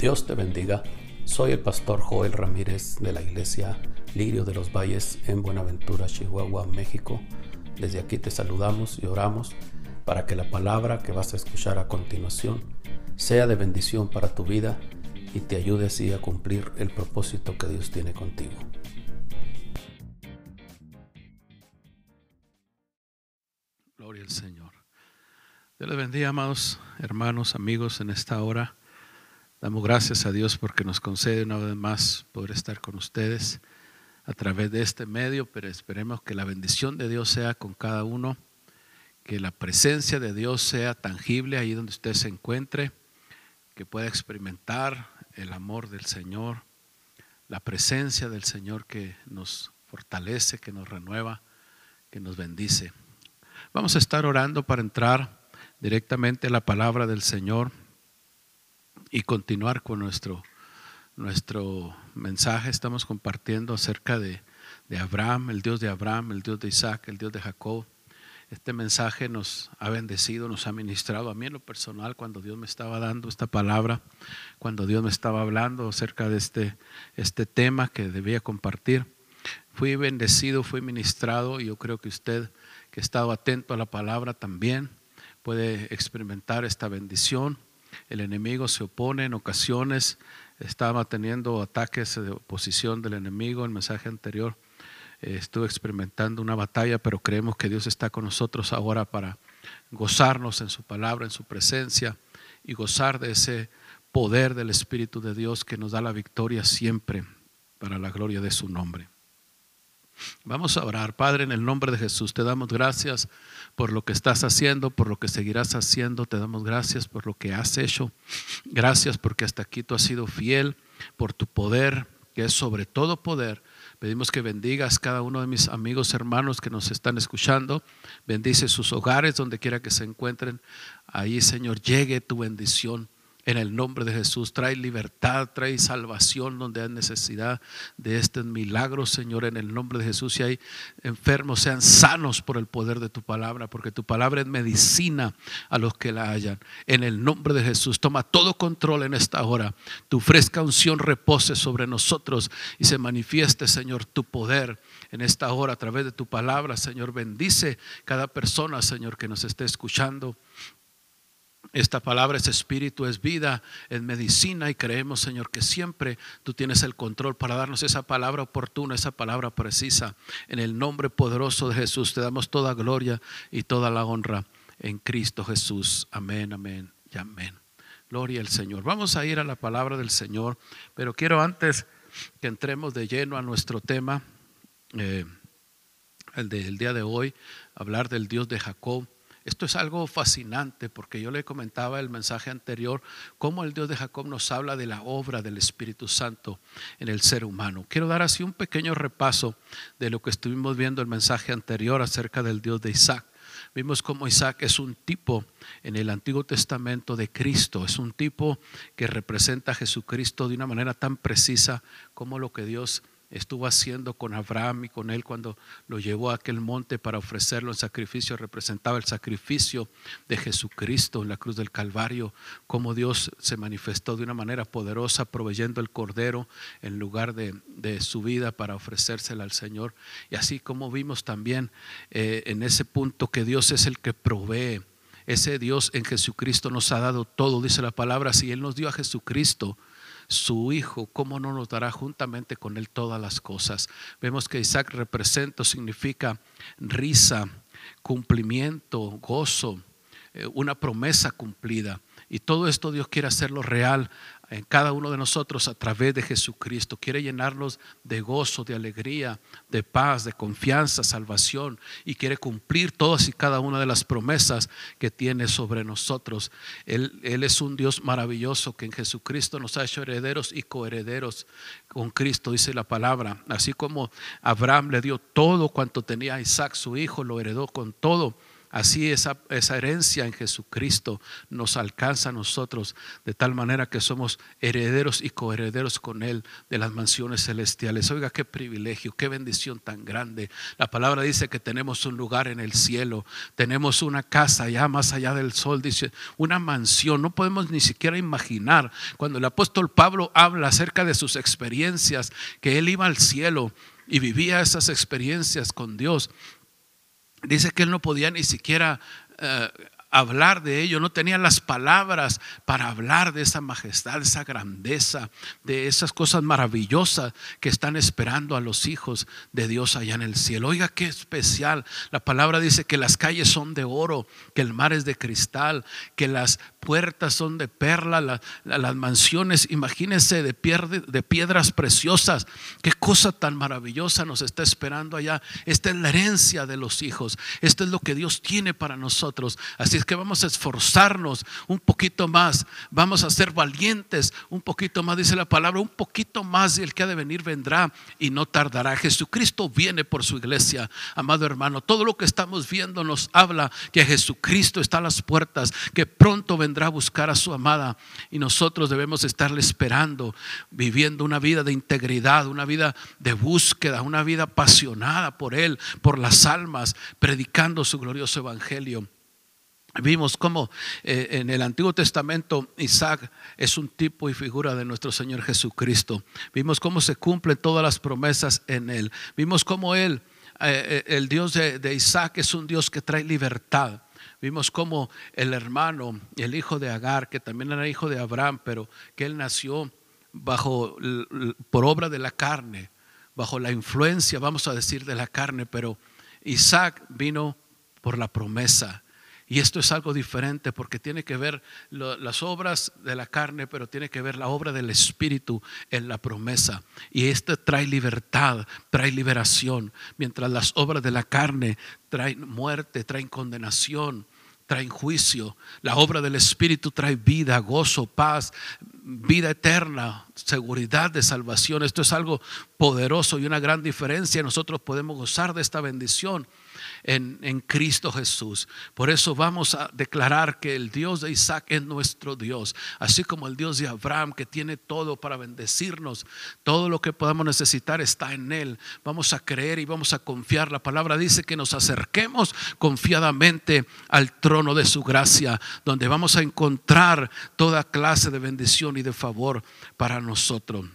Dios te bendiga. Soy el pastor Joel Ramírez de la iglesia Lirio de los Valles en Buenaventura, Chihuahua, México. Desde aquí te saludamos y oramos para que la palabra que vas a escuchar a continuación sea de bendición para tu vida y te ayude así a cumplir el propósito que Dios tiene contigo. Gloria al Señor. Dios les bendiga, amados hermanos, amigos, en esta hora. Damos gracias a Dios porque nos concede una vez más poder estar con ustedes a través de este medio, pero esperemos que la bendición de Dios sea con cada uno, que la presencia de Dios sea tangible ahí donde usted se encuentre, que pueda experimentar el amor del Señor, la presencia del Señor que nos fortalece, que nos renueva, que nos bendice. Vamos a estar orando para entrar directamente a la palabra del Señor y continuar con nuestro, nuestro mensaje. Estamos compartiendo acerca de, de Abraham, el Dios de Abraham, el Dios de Isaac, el Dios de Jacob. Este mensaje nos ha bendecido, nos ha ministrado a mí en lo personal cuando Dios me estaba dando esta palabra, cuando Dios me estaba hablando acerca de este, este tema que debía compartir. Fui bendecido, fui ministrado y yo creo que usted que ha estado atento a la palabra también puede experimentar esta bendición el enemigo se opone en ocasiones, estaba teniendo ataques de oposición del enemigo, el mensaje anterior eh, estuve experimentando una batalla, pero creemos que Dios está con nosotros ahora para gozarnos en su palabra, en su presencia y gozar de ese poder del Espíritu de Dios que nos da la victoria siempre para la gloria de su nombre. Vamos a orar. Padre, en el nombre de Jesús, te damos gracias por lo que estás haciendo, por lo que seguirás haciendo. Te damos gracias por lo que has hecho. Gracias porque hasta aquí tú has sido fiel, por tu poder, que es sobre todo poder. Pedimos que bendigas cada uno de mis amigos, hermanos que nos están escuchando. Bendice sus hogares donde quiera que se encuentren. Ahí, Señor, llegue tu bendición en el nombre de Jesús. Trae libertad, trae salvación donde hay necesidad de este milagro, Señor, en el nombre de Jesús. Si hay enfermos, sean sanos por el poder de tu palabra, porque tu palabra es medicina a los que la hallan. En el nombre de Jesús, toma todo control en esta hora. Tu fresca unción repose sobre nosotros y se manifieste, Señor, tu poder en esta hora a través de tu palabra, Señor. Bendice cada persona, Señor, que nos esté escuchando. Esta palabra es espíritu, es vida, es medicina y creemos, Señor, que siempre tú tienes el control para darnos esa palabra oportuna, esa palabra precisa. En el nombre poderoso de Jesús te damos toda gloria y toda la honra en Cristo Jesús. Amén, amén y amén. Gloria al Señor. Vamos a ir a la palabra del Señor, pero quiero antes que entremos de lleno a nuestro tema, eh, el del día de hoy, hablar del Dios de Jacob. Esto es algo fascinante porque yo le comentaba el mensaje anterior cómo el Dios de Jacob nos habla de la obra del Espíritu Santo en el ser humano. Quiero dar así un pequeño repaso de lo que estuvimos viendo el mensaje anterior acerca del Dios de Isaac. Vimos cómo Isaac es un tipo en el Antiguo Testamento de Cristo, es un tipo que representa a Jesucristo de una manera tan precisa como lo que Dios estuvo haciendo con Abraham y con él cuando lo llevó a aquel monte para ofrecerlo en sacrificio, representaba el sacrificio de Jesucristo en la cruz del Calvario, como Dios se manifestó de una manera poderosa, proveyendo el cordero en lugar de, su vida para ofrecérsela al Señor. Y así como vimos también eh, en ese punto que Dios es el que provee. Ese Dios en Jesucristo nos ha dado todo, dice la palabra, si Él nos dio a Jesucristo, su Hijo, ¿cómo no nos dará juntamente con Él todas las cosas? Vemos que Isaac representa, significa risa, cumplimiento, gozo, eh, una promesa cumplida. Y todo esto Dios quiere hacerlo real en cada uno de nosotros a través de Jesucristo. Quiere llenarnos de gozo, de alegría, de paz, de confianza, salvación y quiere cumplir todas y cada una de las promesas que tiene sobre nosotros. Él, es un Dios maravilloso que en Jesucristo nos ha hecho herederos y coherederos con Cristo, dice la palabra. Así como Abraham le dio todo cuanto tenía Isaac, su hijo, lo heredó con todo Así esa, esa herencia en Jesucristo nos alcanza a nosotros de tal manera que somos herederos y coherederos con Él de las mansiones celestiales. Oiga, qué privilegio, qué bendición tan grande. La palabra dice que tenemos un lugar en el cielo, tenemos una casa allá más allá del sol, dice, una mansión. No podemos ni siquiera imaginar cuando el apóstol Pablo habla acerca de sus experiencias, que él iba al cielo y vivía esas experiencias con Dios dice que él no podía ni siquiera eh, hablar de ello, no tenía las palabras para hablar de esa majestad, de esa grandeza, de esas cosas maravillosas que están esperando a los hijos de Dios allá en el cielo. Oiga, qué especial. La palabra dice que las calles son de oro, que el mar es de cristal, que las puertas son de perla, las mansiones, imagínense, de, de piedras preciosas. Qué cosa tan maravillosa nos está esperando allá. Esta es la herencia de los hijos. Esto es lo que Dios tiene para nosotros. Así es que vamos a esforzarnos un poquito más. Vamos a ser valientes un poquito más, dice la palabra, un poquito más y el que ha de venir vendrá y no tardará. Jesucristo viene por su iglesia, amado hermano. Todo lo que estamos viendo nos habla que Jesucristo está a las puertas, que pronto vendrá a buscar a su amada y nosotros debemos estarle esperando, viviendo una vida de integridad, una vida de búsqueda, una vida apasionada por Él, por las almas, predicando su glorioso evangelio. Vimos cómo eh, en el Antiguo Testamento Isaac es un tipo y figura de nuestro Señor Jesucristo. Vimos cómo se cumplen todas las promesas en Él. Vimos cómo Él, eh, eh, el Dios de Isaac, es un Dios que trae libertad. Vimos cómo el hermano, el hijo de Agar, que también era hijo de Abraham, pero que él nació bajo por obra de la carne, bajo la influencia, vamos a decir, de la carne, pero Isaac vino por la promesa. Y esto es algo diferente porque tiene que ver las obras de la carne, pero tiene que ver la obra del Espíritu en la promesa. Y esto trae libertad, trae liberación, mientras las obras de la carne traen muerte, traen condenación, traen juicio. La obra del Espíritu trae vida, gozo, paz, vida eterna, seguridad de salvación. Esto es algo poderoso y una gran diferencia. Nosotros podemos gozar de esta bendición en, Cristo Jesús. Por eso vamos a declarar que el Dios de Isaac es nuestro Dios, así como el Dios de Abraham que tiene todo para bendecirnos. Todo lo que podamos necesitar está en Él. Vamos a creer y vamos a confiar. La palabra dice que nos acerquemos confiadamente al trono de su gracia, donde vamos a encontrar toda clase de bendición y de favor para nosotros.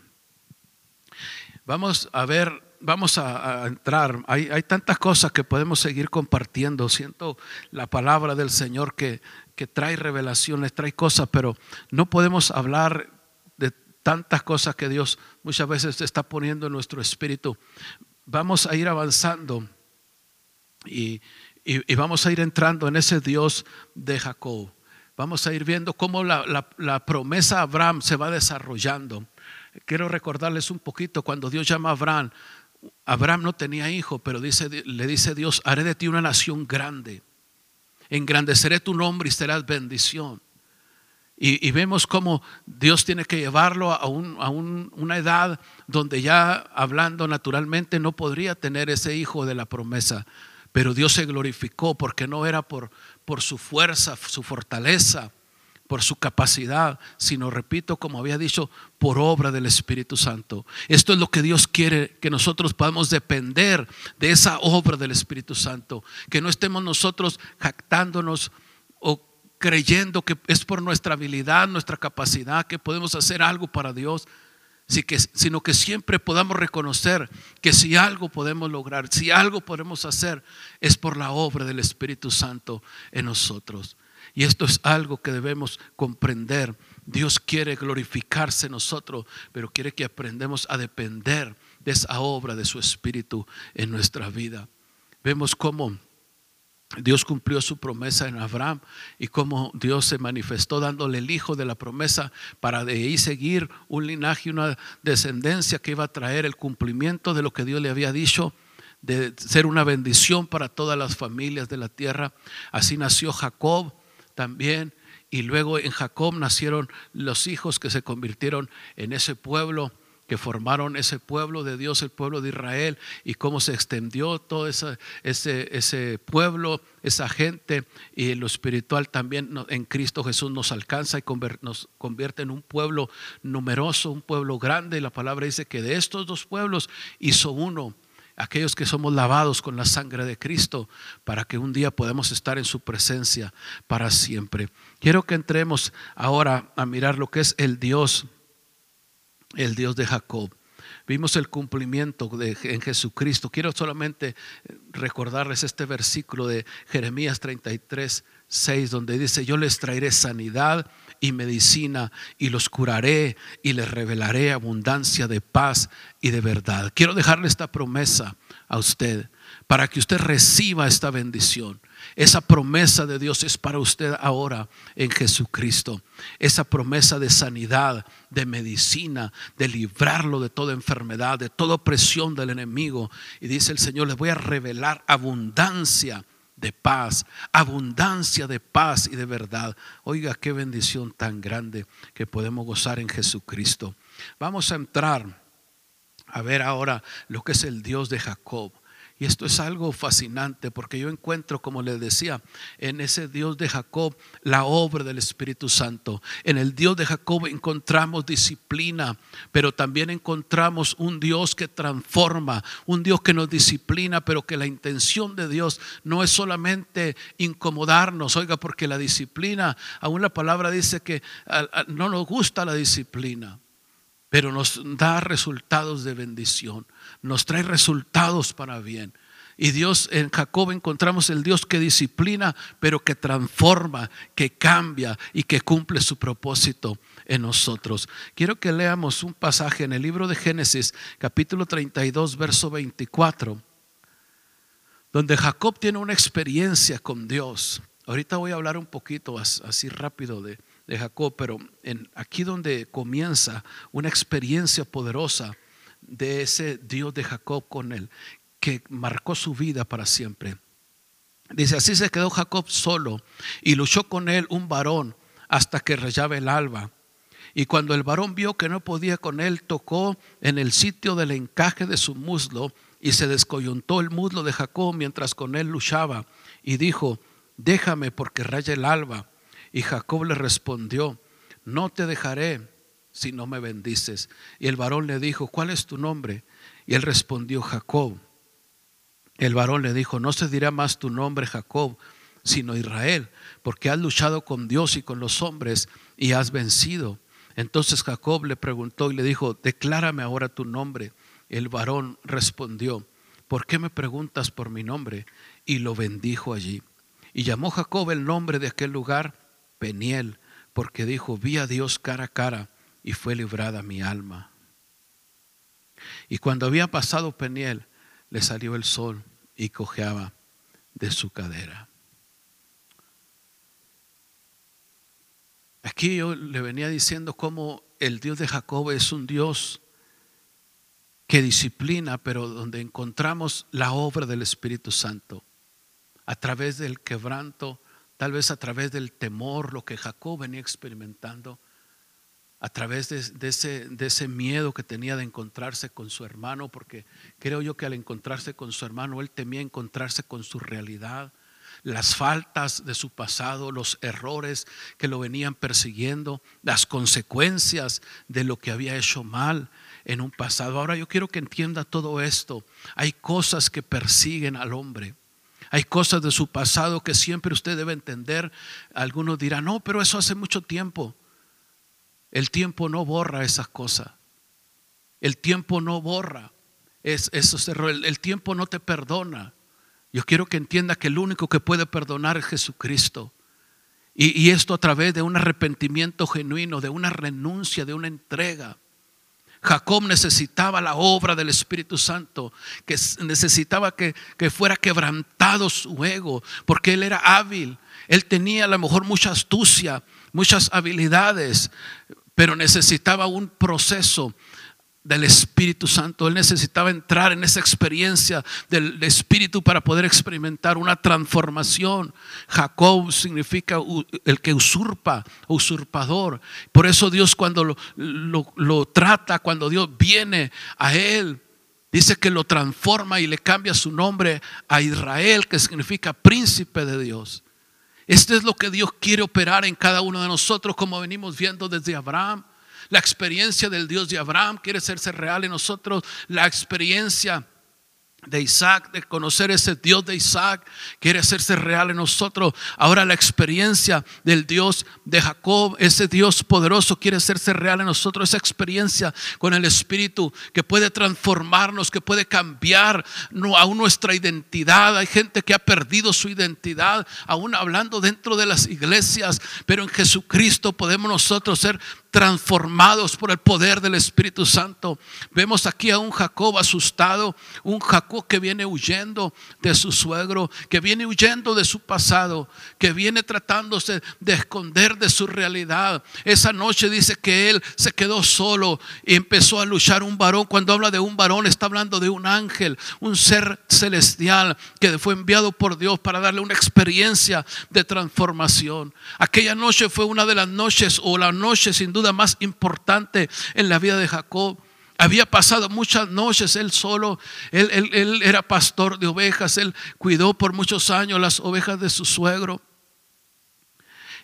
Vamos a ver vamos a, entrar. Hay, tantas cosas que podemos seguir compartiendo. Siento la palabra del Señor que, que trae revelaciones, trae cosas, pero no podemos hablar de tantas cosas que Dios muchas veces está poniendo en nuestro espíritu. Vamos a ir avanzando y, y, vamos a ir entrando en ese Dios de Jacob. Vamos a ir viendo cómo la, la, la promesa a Abraham se va desarrollando. Quiero recordarles un poquito cuando Dios llama a Abraham, Abraham no tenía hijo, pero dice, le dice Dios, haré de ti una nación grande, engrandeceré tu nombre y serás bendición. Y, vemos cómo Dios tiene que llevarlo a, una edad donde ya hablando naturalmente no podría tener ese hijo de la promesa. Pero Dios se glorificó porque no era por, por su fuerza, su fortaleza, por su capacidad, sino, repito, como había dicho, por obra del Espíritu Santo. Esto es lo que Dios quiere, que nosotros podamos depender de esa obra del Espíritu Santo, que no estemos nosotros jactándonos o creyendo que es por nuestra habilidad, nuestra capacidad, que podemos hacer algo para Dios, sino que siempre podamos reconocer que si algo podemos lograr, si algo podemos hacer, es por la obra del Espíritu Santo en nosotros. Y esto es algo que debemos comprender. Dios quiere glorificarse en nosotros, pero quiere que aprendamos a depender de esa obra de su Espíritu en nuestra vida. Vemos cómo Dios cumplió su promesa en Abraham y cómo Dios se manifestó dándole el hijo de la promesa para de ahí seguir un linaje, una descendencia que iba a traer el cumplimiento de lo que Dios le había dicho de ser una bendición para todas las familias de la tierra. Así nació Jacob, también. Y luego en Jacob nacieron los hijos que se convirtieron en ese pueblo que formaron ese pueblo de Dios, el pueblo de Israel, y cómo se extendió todo ese, ese, ese pueblo, esa gente, y lo espiritual también en Cristo Jesús nos alcanza y nos convierte en un pueblo numeroso, un pueblo grande. Y la palabra dice que de estos dos pueblos hizo uno aquellos que somos lavados con la sangre de Cristo, para que un día podamos estar en su presencia para siempre. Quiero que entremos ahora a mirar lo que es el Dios, el Dios de Jacob. Vimos el cumplimiento de, en Jesucristo. Quiero solamente recordarles este versículo de Jeremías 33, 6, donde dice, yo les traeré sanidad y medicina y los curaré y les revelaré abundancia de paz y de verdad. Quiero dejarle esta promesa a usted para que usted reciba esta bendición. Esa promesa de Dios es para usted ahora en Jesucristo. Esa promesa de sanidad, de medicina, de librarlo de toda enfermedad, de toda opresión del enemigo. Y dice el Señor, les voy a revelar abundancia de paz, abundancia de paz y de verdad. Oiga, qué bendición tan grande que podemos gozar en Jesucristo. Vamos a entrar a ver ahora lo que es el Dios de Jacob. Y esto es algo fascinante porque yo encuentro, como les decía, en ese Dios de Jacob la obra del Espíritu Santo. En el Dios de Jacob encontramos disciplina, pero también encontramos un Dios que transforma, un Dios que nos disciplina, pero que la intención de Dios no es solamente incomodarnos, oiga, porque la disciplina, aún la palabra dice que no nos gusta la disciplina pero nos da resultados de bendición, nos trae resultados para bien. Y Dios en Jacob encontramos el Dios que disciplina, pero que transforma, que cambia y que cumple su propósito en nosotros. Quiero que leamos un pasaje en el libro de Génesis, capítulo 32, verso 24, donde Jacob tiene una experiencia con Dios. Ahorita voy a hablar un poquito así rápido de, de Jacob, pero en, aquí donde comienza una experiencia poderosa de ese Dios de Jacob con él, que marcó su vida para siempre. Dice, así se quedó Jacob solo y luchó con él un varón hasta que rayaba el alba. Y cuando el varón vio que no podía con él, tocó en el sitio del encaje de su muslo y se descoyuntó el muslo de Jacob mientras con él luchaba. Y dijo, déjame porque raya el alba. Y Jacob le respondió, no te dejaré si no me bendices. Y el varón le dijo, ¿cuál es tu nombre? Y él respondió, Jacob. El varón le dijo, no se dirá más tu nombre Jacob, sino Israel, porque has luchado con Dios y con los hombres y has vencido. Entonces Jacob le preguntó y le dijo, declárame ahora tu nombre. El varón respondió, ¿por qué me preguntas por mi nombre? Y lo bendijo allí. Y llamó Jacob el nombre de aquel lugar Peniel, porque dijo, vi a Dios cara a cara y fue librada mi alma. Y cuando había pasado Peniel, le salió el sol y cojeaba de su cadera. Aquí yo le venía diciendo cómo el Dios de Jacob es un Dios que disciplina, pero donde encontramos la obra del Espíritu Santo a través del quebranto tal vez a través del temor, lo que Jacob venía experimentando, a través de, ese, ese, miedo que tenía de encontrarse con su hermano, porque creo yo que al encontrarse con su hermano, él temía encontrarse con su realidad, las faltas de su pasado, los errores que lo venían persiguiendo, las consecuencias de lo que había hecho mal en un pasado. Ahora yo quiero que entienda todo esto. Hay cosas que persiguen al hombre. Hay cosas de su pasado que siempre usted debe entender. Algunos dirán, no, pero eso hace mucho tiempo. El tiempo no borra esas cosas. El tiempo no borra esos errores. El tiempo no te perdona. Yo quiero que entienda que el único que puede perdonar es Jesucristo. Y, y esto a través de un arrepentimiento genuino, de una renuncia, de una entrega. Jacob necesitaba la obra del Espíritu Santo, que necesitaba que, fuera quebrantado su ego, porque él era hábil, él tenía a lo mejor mucha astucia, muchas habilidades, pero necesitaba un proceso del Espíritu Santo. Él necesitaba entrar en esa experiencia del Espíritu para poder experimentar una transformación. Jacob significa el que usurpa, usurpador. Por eso Dios cuando lo, trata, cuando Dios viene a él, dice que lo transforma y le cambia su nombre a Israel, que significa príncipe de Dios. Esto es lo que Dios quiere operar en cada uno de nosotros, como venimos viendo desde Abraham. La experiencia del Dios de Abraham quiere hacerse real en nosotros. La experiencia de Isaac, de conocer ese Dios de Isaac, quiere hacerse real en nosotros. Ahora la experiencia del Dios de Jacob, ese Dios poderoso, quiere hacerse real en nosotros. Esa experiencia con el Espíritu que puede transformarnos, que puede cambiar aún nuestra identidad. Hay gente que ha perdido su identidad, aún hablando dentro de las iglesias, pero en Jesucristo podemos nosotros ser transformados por el poder del Espíritu Santo. Vemos aquí a un Jacob asustado, un Jacob que viene huyendo de su suegro, que viene huyendo de su pasado, que viene tratándose de esconder de su realidad. Esa noche dice que él se quedó solo y empezó a luchar un varón. Cuando habla de un varón está hablando de un ángel, un ser celestial que fue enviado por Dios para darle una experiencia de transformación. Aquella noche fue una de las noches o la noche sin duda más importante en la vida de Jacob. Había pasado muchas noches él solo, él, él, era pastor de ovejas, él cuidó por muchos años las ovejas de su suegro.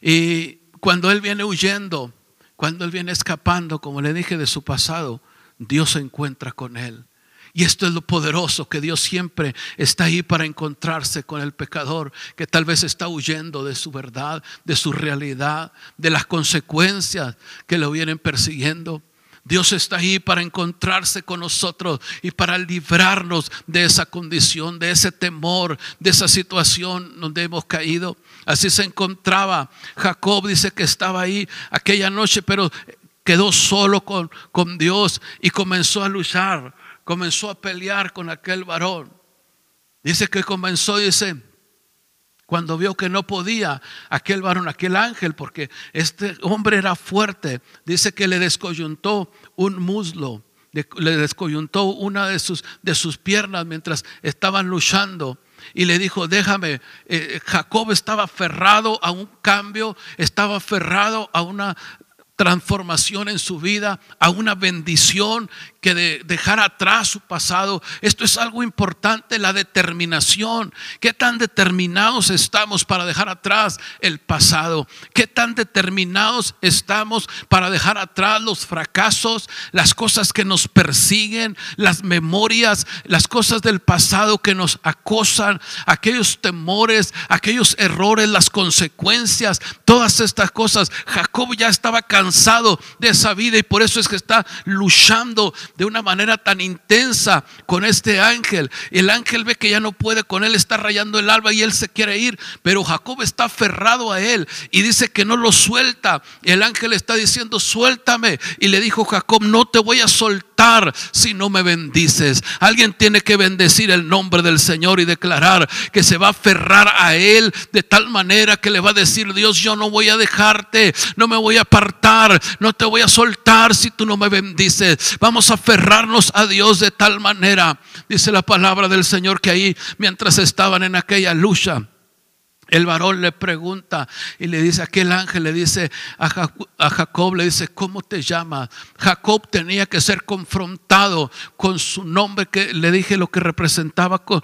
Y cuando él viene huyendo, cuando él viene escapando, como le dije, de su pasado, Dios se encuentra con él. Y esto es lo poderoso, que Dios siempre está ahí para encontrarse con el pecador, que tal vez está huyendo de su verdad, de su realidad, de las consecuencias que lo vienen persiguiendo. Dios está ahí para encontrarse con nosotros y para librarnos de esa condición, de ese temor, de esa situación donde hemos caído. Así se encontraba Jacob, dice que estaba ahí aquella noche, pero quedó solo con, con Dios y comenzó a luchar comenzó a pelear con aquel varón. Dice que comenzó, dice, cuando vio que no podía aquel varón, aquel ángel, porque este hombre era fuerte, dice que le descoyuntó un muslo, le descoyuntó una de sus, de sus piernas mientras estaban luchando y le dijo, déjame, eh, Jacob estaba aferrado a un cambio, estaba aferrado a una transformación en su vida, a una bendición que de dejar atrás su pasado. Esto es algo importante, la determinación. ¿Qué tan determinados estamos para dejar atrás el pasado? ¿Qué tan determinados estamos para dejar atrás los fracasos, las cosas que nos persiguen, las memorias, las cosas del pasado que nos acosan, aquellos temores, aquellos errores, las consecuencias, todas estas cosas? Jacob ya estaba cansado de esa vida y por eso es que está luchando de una manera tan intensa con este ángel. El ángel ve que ya no puede con él, está rayando el alba y él se quiere ir, pero Jacob está aferrado a él y dice que no lo suelta. El ángel está diciendo, suéltame. Y le dijo Jacob, no te voy a soltar si no me bendices. Alguien tiene que bendecir el nombre del Señor y declarar que se va a aferrar a él de tal manera que le va a decir, Dios, yo no voy a dejarte, no me voy a apartar, no te voy a soltar si tú no me bendices. Vamos a aferrarnos a Dios de tal manera, dice la palabra del Señor, que ahí mientras estaban en aquella lucha, el varón le pregunta y le dice, aquel ángel le dice a Jacob, le dice, ¿cómo te llamas? Jacob tenía que ser confrontado con su nombre, que le dije lo que representaba con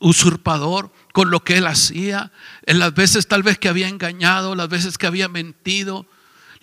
usurpador, con lo que él hacía, en las veces tal vez que había engañado, las veces que había mentido,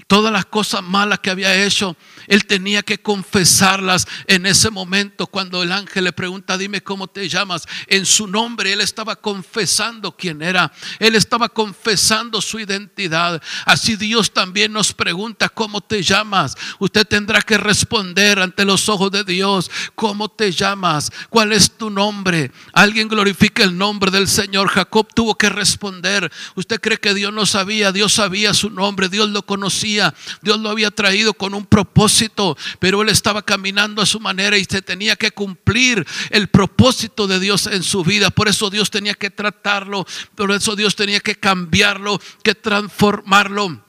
todas las cosas malas que había hecho, él tenía que confesarlas en ese momento cuando el ángel le pregunta, dime cómo te llamas. En su nombre él estaba confesando quién era. Él estaba confesando su identidad. Así Dios también nos pregunta, ¿cómo te llamas? Usted tendrá que responder ante los ojos de Dios, ¿cómo te llamas? ¿Cuál es tu nombre? Alguien glorifica el nombre del Señor. Jacob tuvo que responder. ¿Usted cree que Dios no sabía? Dios sabía su nombre, Dios lo conocía, Dios lo había traído con un propósito pero él estaba caminando a su manera y se tenía que cumplir el propósito de Dios en su vida. Por eso Dios tenía que tratarlo, por eso Dios tenía que cambiarlo, que transformarlo.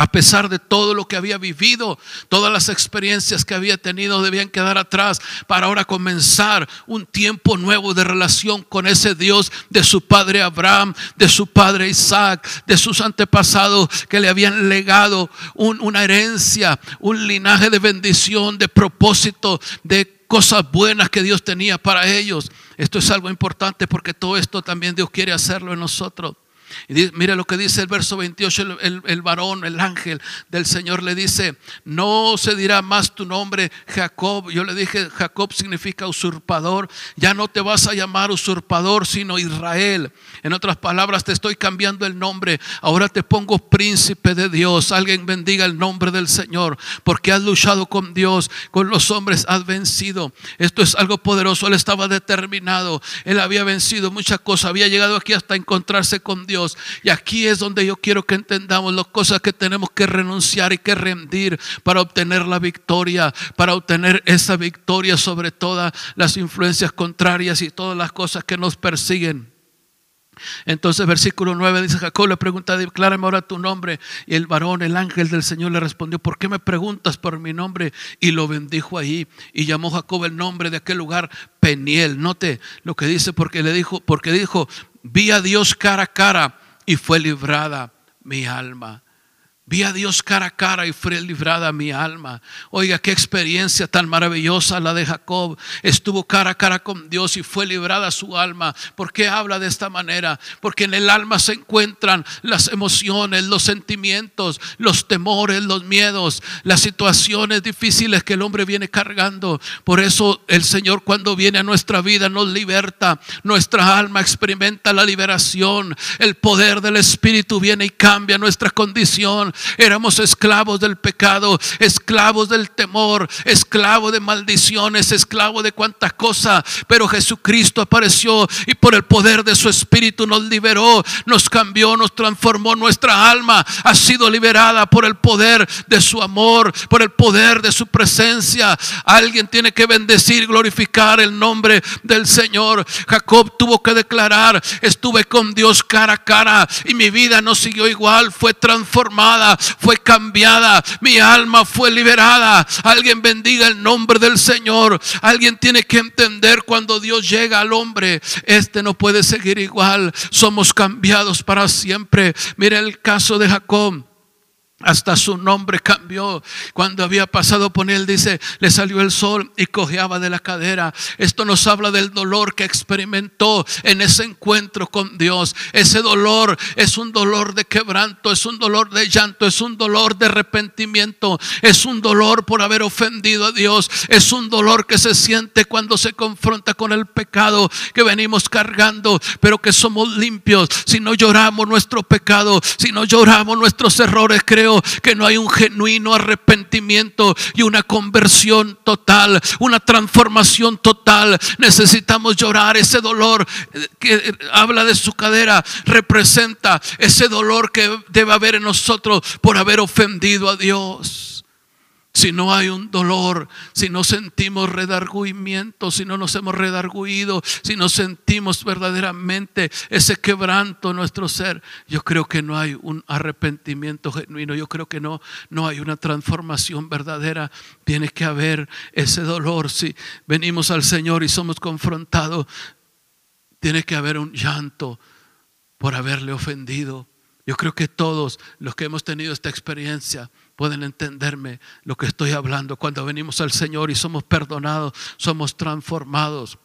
A pesar de todo lo que había vivido, todas las experiencias que había tenido debían quedar atrás para ahora comenzar un tiempo nuevo de relación con ese Dios de su padre Abraham, de su padre Isaac, de sus antepasados que le habían legado una herencia, un linaje de bendición, de propósito, de cosas buenas que Dios tenía para ellos. Esto es algo importante porque todo esto también Dios quiere hacerlo en nosotros. Y mira lo que dice el verso 28, el, varón, el ángel del Señor le dice, no se dirá más tu nombre Jacob. Yo le dije, Jacob significa usurpador. Ya no te vas a llamar usurpador, sino Israel. En otras palabras, te estoy cambiando el nombre. Ahora te pongo príncipe de Dios. Alguien bendiga el nombre del Señor, porque has luchado con Dios, con los hombres has vencido. Esto es algo poderoso. Él estaba determinado. Él había vencido muchas cosas. Había llegado aquí hasta encontrarse con Dios. Y aquí es donde yo quiero que entendamos las cosas que tenemos que renunciar y que rendir para obtener la victoria, para obtener esa victoria sobre todas las influencias contrarias y todas las cosas que nos persiguen. Entonces, versículo 9 dice: Jacob le pregunta, declárame ahora tu nombre. Y el varón, el ángel del Señor, le respondió: ¿Por qué me preguntas por mi nombre? Y lo bendijo ahí. Y llamó Jacob el nombre de aquel lugar Peniel. Note lo que dice, porque le dijo, porque dijo: Vi a Dios cara a cara y fue librada mi alma. Vi a Dios cara a cara y fue librada mi alma. Oiga, qué experiencia tan maravillosa la de Jacob. Estuvo cara a cara con Dios y fue librada su alma. ¿Por qué habla de esta manera? Porque en el alma se encuentran las emociones, los sentimientos, los temores, los miedos, las situaciones difíciles que el hombre viene cargando. Por eso el Señor cuando viene a nuestra vida nos liberta. Nuestra alma experimenta la liberación. El poder del Espíritu viene y cambia nuestra condición éramos esclavos del pecado, esclavos del temor, esclavos de maldiciones, esclavos de cuantas cosas. Pero Jesucristo apareció y por el poder de su Espíritu nos liberó, nos cambió, nos transformó. Nuestra alma ha sido liberada por el poder de su amor, por el poder de su presencia. Alguien tiene que bendecir, glorificar el nombre del Señor. Jacob tuvo que declarar, estuve con Dios cara a cara y mi vida no siguió igual, fue transformada fue cambiada, mi alma fue liberada. Alguien bendiga el nombre del Señor. Alguien tiene que entender cuando Dios llega al hombre, este no puede seguir igual. Somos cambiados para siempre. Mira el caso de Jacob. Hasta su nombre cambió. Cuando había pasado por él, dice, le salió el sol y cojeaba de la cadera. Esto nos habla del dolor que experimentó en ese encuentro con Dios. Ese dolor es un dolor de quebranto, es un dolor de llanto, es un dolor de arrepentimiento, es un dolor por haber ofendido a Dios, es un dolor que se siente cuando se confronta con el pecado que venimos cargando, pero que somos limpios. Si no lloramos nuestro pecado, si no lloramos nuestros errores, creo que no hay un genuino arrepentimiento y una conversión total, una transformación total. Necesitamos llorar ese dolor que habla de su cadera, representa ese dolor que debe haber en nosotros por haber ofendido a Dios si no hay un dolor, si no sentimos redarguimiento, si no nos hemos redarguido, si no sentimos verdaderamente ese quebranto en nuestro ser, yo creo que no hay un arrepentimiento genuino, yo creo que no, no hay una transformación verdadera. Tiene que haber ese dolor. Si venimos al Señor y somos confrontados, tiene que haber un llanto por haberle ofendido. Yo creo que todos los que hemos tenido esta experiencia, pueden entenderme lo que estoy hablando. Cuando venimos al Señor y somos perdonados, somos transformados.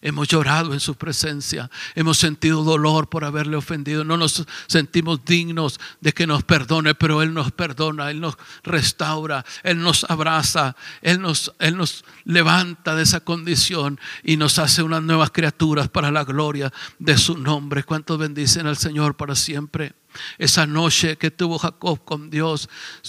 Hemos llorado en su presencia, hemos sentido dolor por haberle ofendido, no nos sentimos dignos de que nos perdone, pero Él nos perdona, Él nos restaura, Él nos abraza, Él nos, Él nos levanta de esa condición y nos hace unas nuevas criaturas para la gloria de su nombre. ¿Cuántos bendicen al Señor para siempre? Esa noche que tuvo Jacob con Dios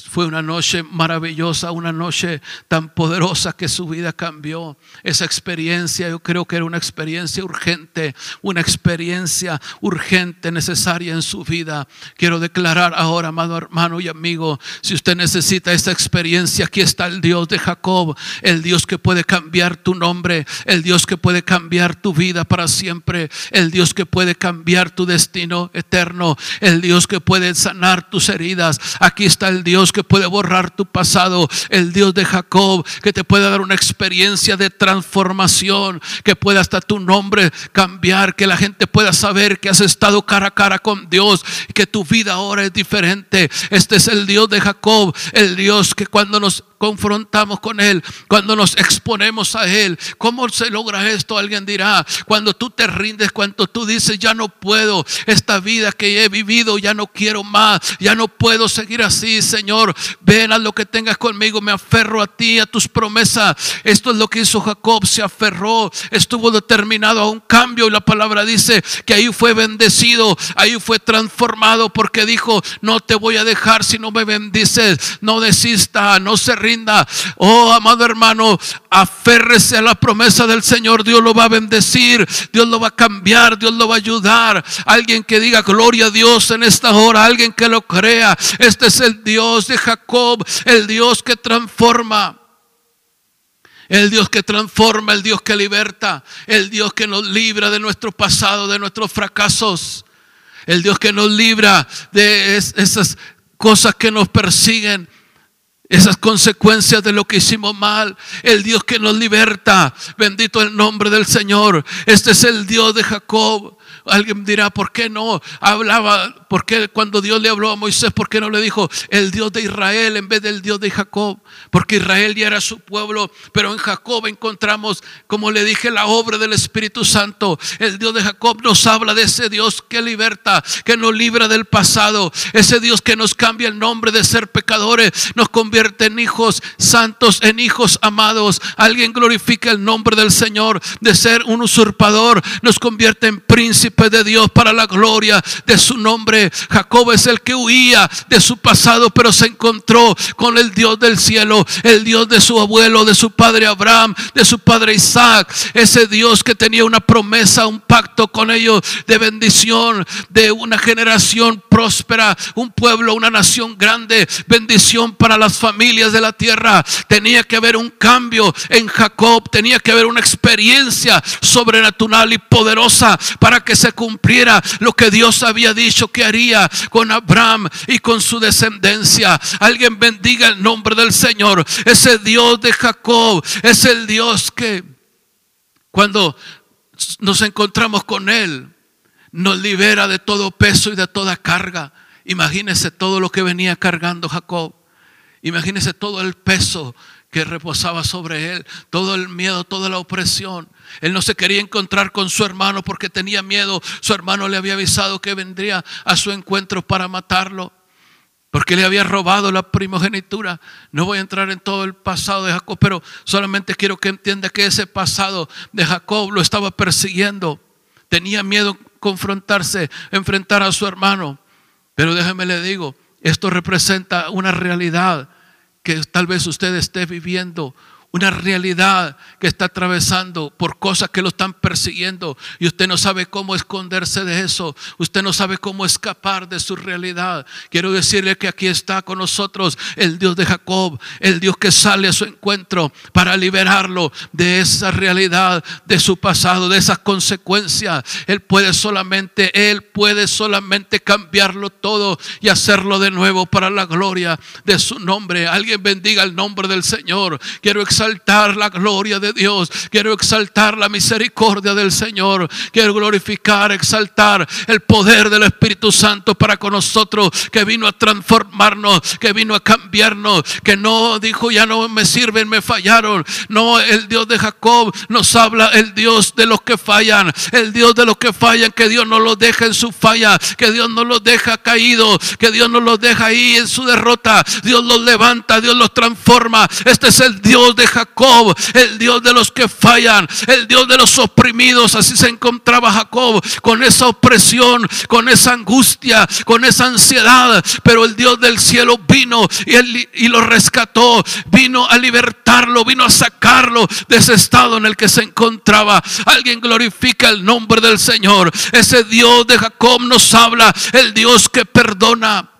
fue una noche maravillosa, una noche tan poderosa que su vida cambió. Esa experiencia yo creo que era una experiencia urgente, una experiencia urgente, necesaria en su vida. Quiero declarar ahora, amado hermano y amigo, si usted necesita esa experiencia, aquí está el Dios de Jacob, el Dios que puede cambiar tu nombre, el Dios que puede cambiar tu vida para siempre, el Dios que puede cambiar tu destino eterno, el Dios Dios que puede sanar tus heridas. Aquí está el Dios que puede borrar tu pasado. El Dios de Jacob que te puede dar una experiencia de transformación. Que pueda hasta tu nombre cambiar. Que la gente pueda saber que has estado cara a cara con Dios. Que tu vida ahora es diferente. Este es el Dios de Jacob. El Dios que cuando nos confrontamos con Él, cuando nos exponemos a Él. ¿Cómo se logra esto? Alguien dirá, cuando tú te rindes, cuando tú dices, ya no puedo, esta vida que he vivido, ya no quiero más, ya no puedo seguir así, Señor. Ven a lo que tengas conmigo, me aferro a ti, a tus promesas. Esto es lo que hizo Jacob, se aferró, estuvo determinado a un cambio y la palabra dice que ahí fue bendecido, ahí fue transformado porque dijo, no te voy a dejar si no me bendices, no desista, no se Oh, amado hermano, aférrese a la promesa del Señor. Dios lo va a bendecir, Dios lo va a cambiar, Dios lo va a ayudar. Alguien que diga gloria a Dios en esta hora, alguien que lo crea. Este es el Dios de Jacob, el Dios que transforma. El Dios que transforma, el Dios que liberta, el Dios que nos libra de nuestro pasado, de nuestros fracasos. El Dios que nos libra de esas cosas que nos persiguen esas consecuencias de lo que hicimos mal. El Dios que nos liberta. Bendito el nombre del Señor. Este es el Dios de Jacob. Alguien dirá, ¿por qué no hablaba? ¿Por qué cuando Dios le habló a Moisés, por qué no le dijo el Dios de Israel en vez del Dios de Jacob? Porque Israel ya era su pueblo, pero en Jacob encontramos, como le dije, la obra del Espíritu Santo. El Dios de Jacob nos habla de ese Dios que liberta, que nos libra del pasado, ese Dios que nos cambia el nombre de ser pecadores, nos convierte en hijos santos, en hijos amados. Alguien glorifica el nombre del Señor de ser un usurpador, nos convierte en príncipe de Dios para la gloria de su nombre. Jacob es el que huía de su pasado, pero se encontró con el Dios del cielo, el Dios de su abuelo, de su padre Abraham, de su padre Isaac. Ese Dios que tenía una promesa, un pacto con ellos de bendición, de una generación próspera, un pueblo, una nación grande, bendición para las familias de la tierra. Tenía que haber un cambio en Jacob, tenía que haber una experiencia sobrenatural y poderosa para que se cumpliera lo que Dios había dicho que haría con Abraham y con su descendencia. Alguien bendiga el nombre del Señor. Ese Dios de Jacob es el Dios que cuando nos encontramos con Él, nos libera de todo peso y de toda carga. Imagínese todo lo que venía cargando Jacob. Imagínese todo el peso que reposaba sobre él, todo el miedo, toda la opresión. Él no se quería encontrar con su hermano porque tenía miedo. Su hermano le había avisado que vendría a su encuentro para matarlo. Porque le había robado la primogenitura. No voy a entrar en todo el pasado de Jacob, pero solamente quiero que entienda que ese pasado de Jacob lo estaba persiguiendo. Tenía miedo confrontarse, enfrentar a su hermano. Pero déjeme le digo, esto representa una realidad que tal vez usted esté viviendo una realidad que está atravesando por cosas que lo están persiguiendo y usted no sabe cómo esconderse de eso, usted no sabe cómo escapar de su realidad. Quiero decirle que aquí está con nosotros el Dios de Jacob, el Dios que sale a su encuentro para liberarlo de esa realidad, de su pasado, de esas consecuencias. Él puede solamente, Él puede solamente cambiarlo todo y hacerlo de nuevo para la gloria de su nombre. Alguien bendiga el nombre del Señor. Quiero exaltar la gloria de Dios. Quiero exaltar la misericordia del Señor. Quiero glorificar, exaltar el poder del Espíritu Santo para con nosotros, que vino a transformarnos, que vino a cambiarnos, que no dijo ya no me sirven, me fallaron. No, el Dios de Jacob nos habla, el Dios de los que fallan, el Dios de los que fallan, que Dios no los deja en su falla, que Dios no los deja caídos, que Dios no los deja ahí en su derrota. Dios los levanta, Dios los transforma. Este es el Dios de Jacob, el Dios de los que fallan, el Dios de los oprimidos. Así se encontraba Jacob con esa opresión, con esa angustia, con esa ansiedad. Pero el Dios del cielo vino y, y lo rescató, vino a libertarlo, vino a sacarlo de ese estado en el que se encontraba. Alguien glorifica el nombre del Señor. Ese Dios de Jacob nos habla, el Dios que perdona.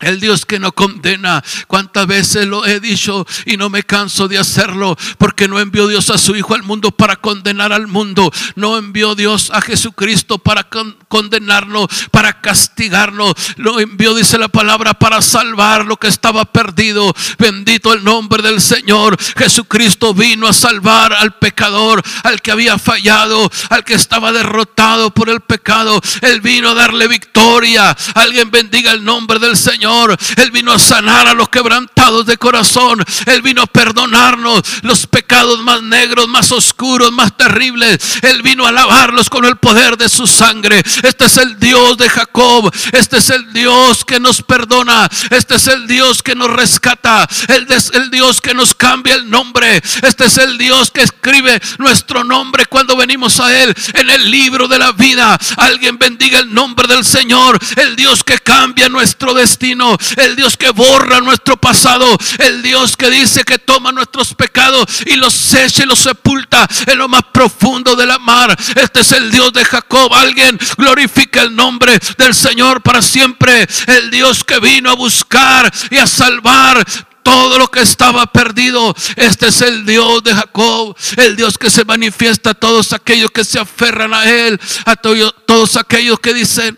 El Dios que no condena. ¿Cuántas veces lo he dicho y no me canso de hacerlo? Porque no envió Dios a su Hijo al mundo para condenar al mundo. No envió Dios a Jesucristo para condenarlo, para castigarlo. Lo envió, dice la palabra, para salvar lo que estaba perdido. Bendito el nombre del Señor. Jesucristo vino a salvar al pecador, al que había fallado, al que estaba derrotado por el pecado. Él vino a darle victoria. Alguien bendiga el nombre del Señor. Él vino a sanar a los quebrantados de corazón. Él vino a perdonarnos los pecados más negros, más oscuros, más terribles. Él vino a lavarlos con el poder de su sangre. Este es el Dios de Jacob. Este es el Dios que nos perdona. Este es el Dios que nos rescata. Este es el Dios que nos cambia el nombre. Este es el Dios que escribe nuestro nombre cuando venimos a Él en el libro de la vida. Alguien bendiga el nombre del Señor. El Dios que cambia nuestro destino el Dios que borra nuestro pasado, el Dios que dice que toma nuestros pecados y los echa y los sepulta en lo más profundo de la mar. Este es el Dios de Jacob. Alguien glorifica el nombre del Señor para siempre. El Dios que vino a buscar y a salvar todo lo que estaba perdido. Este es el Dios de Jacob, el Dios que se manifiesta a todos aquellos que se aferran a Él, a todos aquellos que dicen,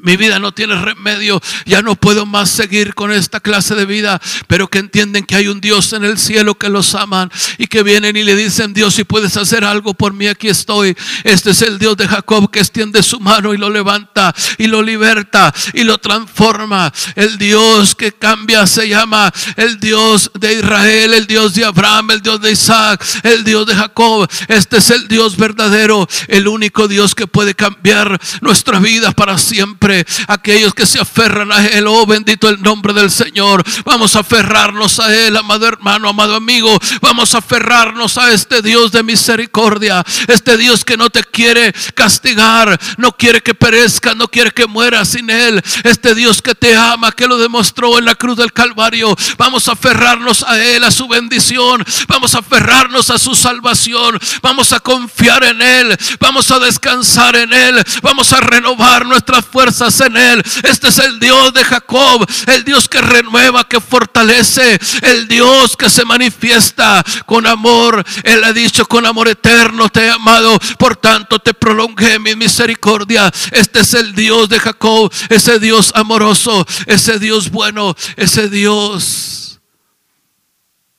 mi vida no tiene remedio, ya no puedo más seguir con esta clase de vida, pero que entienden que hay un Dios en el cielo que los aman y que vienen y le dicen, Dios, si puedes hacer algo por mí, aquí estoy. Este es el Dios de Jacob que extiende su mano y lo levanta y lo liberta y lo transforma. El Dios que cambia se llama el Dios de Israel, el Dios de Abraham, el Dios de Isaac, el Dios de Jacob. Este es el Dios verdadero, el único Dios que puede cambiar nuestra vida para siempre aquellos que se aferran a Él. Oh, bendito el nombre del Señor. Vamos a aferrarnos a Él, amado hermano, amado amigo. Vamos a aferrarnos a este Dios de misericordia. Este Dios que no te quiere castigar, no quiere que perezca, no quiere que muera sin Él. Este Dios que te ama, que lo demostró en la cruz del Calvario. Vamos a aferrarnos a Él, a su bendición. Vamos a aferrarnos a su salvación. Vamos a confiar en Él. Vamos a descansar en Él. Vamos a renovar nuestras fuerzas en Él. Este es el Dios de Jacob, el Dios que renueva, que fortalece, el Dios que se manifiesta con amor. Él ha dicho, con amor eterno te he amado, por tanto te prolongué mi misericordia. Este es el Dios de Jacob, ese Dios amoroso, ese Dios bueno, ese Dios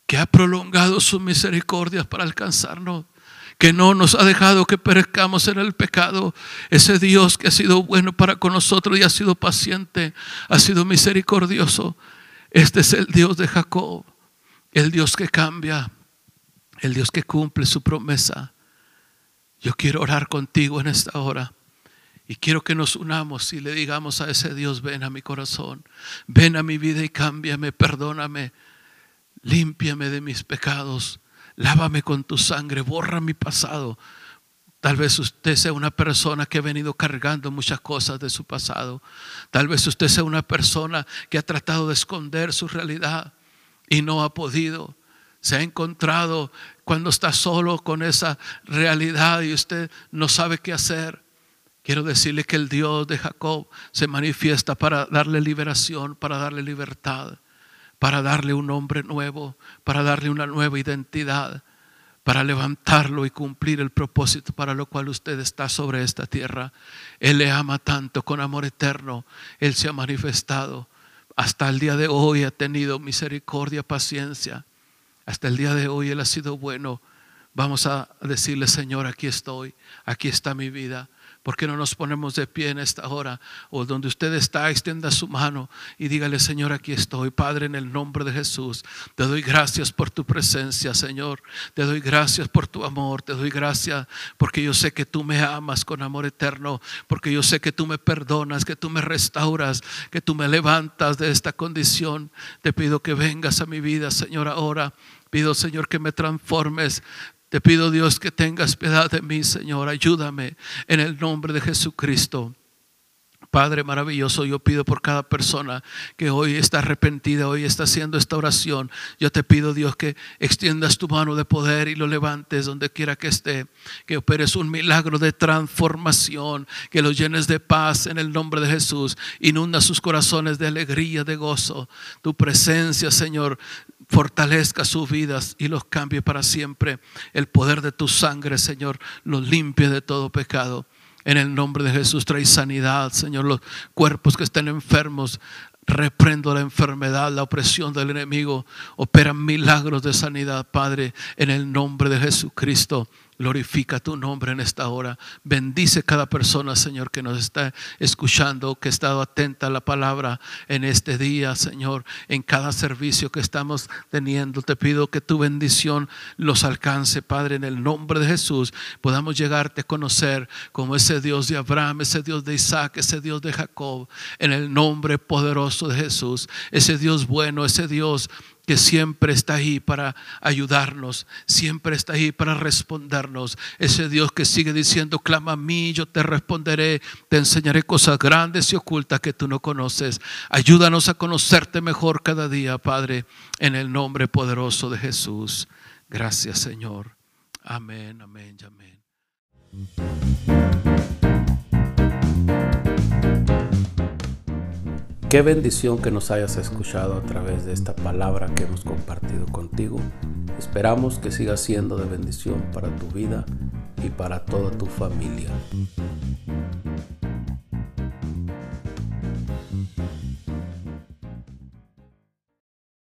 que ha prolongado sus misericordias para alcanzarnos que no nos ha dejado que perezcamos en el pecado. Ese Dios que ha sido bueno para con nosotros y ha sido paciente, ha sido misericordioso. Este es el Dios de Jacob, el Dios que cambia, el Dios que cumple su promesa. Yo quiero orar contigo en esta hora. Y quiero que nos unamos y le digamos a ese Dios, ven a mi corazón, ven a mi vida y cámbiame, perdóname, límpiame de mis pecados, lávame con tu sangre, borra mi pasado. Tal vez usted sea una persona que ha venido cargando muchas cosas de su pasado. Tal vez usted sea una persona que ha tratado de esconder su realidad y no ha podido. Se ha encontrado cuando está solo con esa realidad y usted no sabe qué hacer. Quiero decirle que el Dios de Jacob se manifiesta para darle liberación, para darle libertad para darle un nombre nuevo, para darle una nueva identidad, para levantarlo y cumplir el propósito para lo cual usted está sobre esta tierra. Él le ama tanto con amor eterno. Él se ha manifestado. Hasta el día de hoy ha tenido misericordia, paciencia. Hasta el día de hoy Él ha sido bueno. Vamos a decirle, Señor, aquí estoy, aquí está mi vida. ¿Por qué no nos ponemos de pie en esta hora? O donde usted está, extienda su mano y dígale, Señor, aquí estoy. Padre, en el nombre de Jesús, te doy gracias por tu presencia, Señor. Te doy gracias por tu amor. Te doy gracias porque yo sé que tú me amas con amor eterno. Porque yo sé que tú me perdonas, que tú me restauras, que tú me levantas de esta condición. Te pido que vengas a mi vida, Señor, ahora. Pido, Señor, que me transformes. Te pido Dios que tengas piedad de mí, Señor. Ayúdame en el nombre de Jesucristo. Padre maravilloso, yo pido por cada persona que hoy está arrepentida, hoy está haciendo esta oración. Yo te pido, Dios, que extiendas tu mano de poder y lo levantes donde quiera que esté, que operes un milagro de transformación, que los llenes de paz en el nombre de Jesús, inunda sus corazones de alegría, de gozo. Tu presencia, Señor, fortalezca sus vidas y los cambie para siempre. El poder de tu sangre, Señor, los limpie de todo pecado. En el nombre de Jesús trae sanidad, Señor. Los cuerpos que estén enfermos, reprendo la enfermedad, la opresión del enemigo. Operan milagros de sanidad, Padre, en el nombre de Jesucristo. Glorifica tu nombre en esta hora. Bendice cada persona, Señor, que nos está escuchando, que ha estado atenta a la palabra en este día, Señor, en cada servicio que estamos teniendo. Te pido que tu bendición los alcance, Padre, en el nombre de Jesús. Podamos llegarte a conocer como ese Dios de Abraham, ese Dios de Isaac, ese Dios de Jacob, en el nombre poderoso de Jesús. Ese Dios bueno, ese Dios que siempre está ahí para ayudarnos, siempre está ahí para respondernos. Ese Dios que sigue diciendo, clama a mí, yo te responderé, te enseñaré cosas grandes y ocultas que tú no conoces. Ayúdanos a conocerte mejor cada día, Padre, en el nombre poderoso de Jesús. Gracias, Señor. Amén, amén, amén. Qué bendición que nos hayas escuchado a través de esta palabra que hemos compartido contigo. Esperamos que siga siendo de bendición para tu vida y para toda tu familia.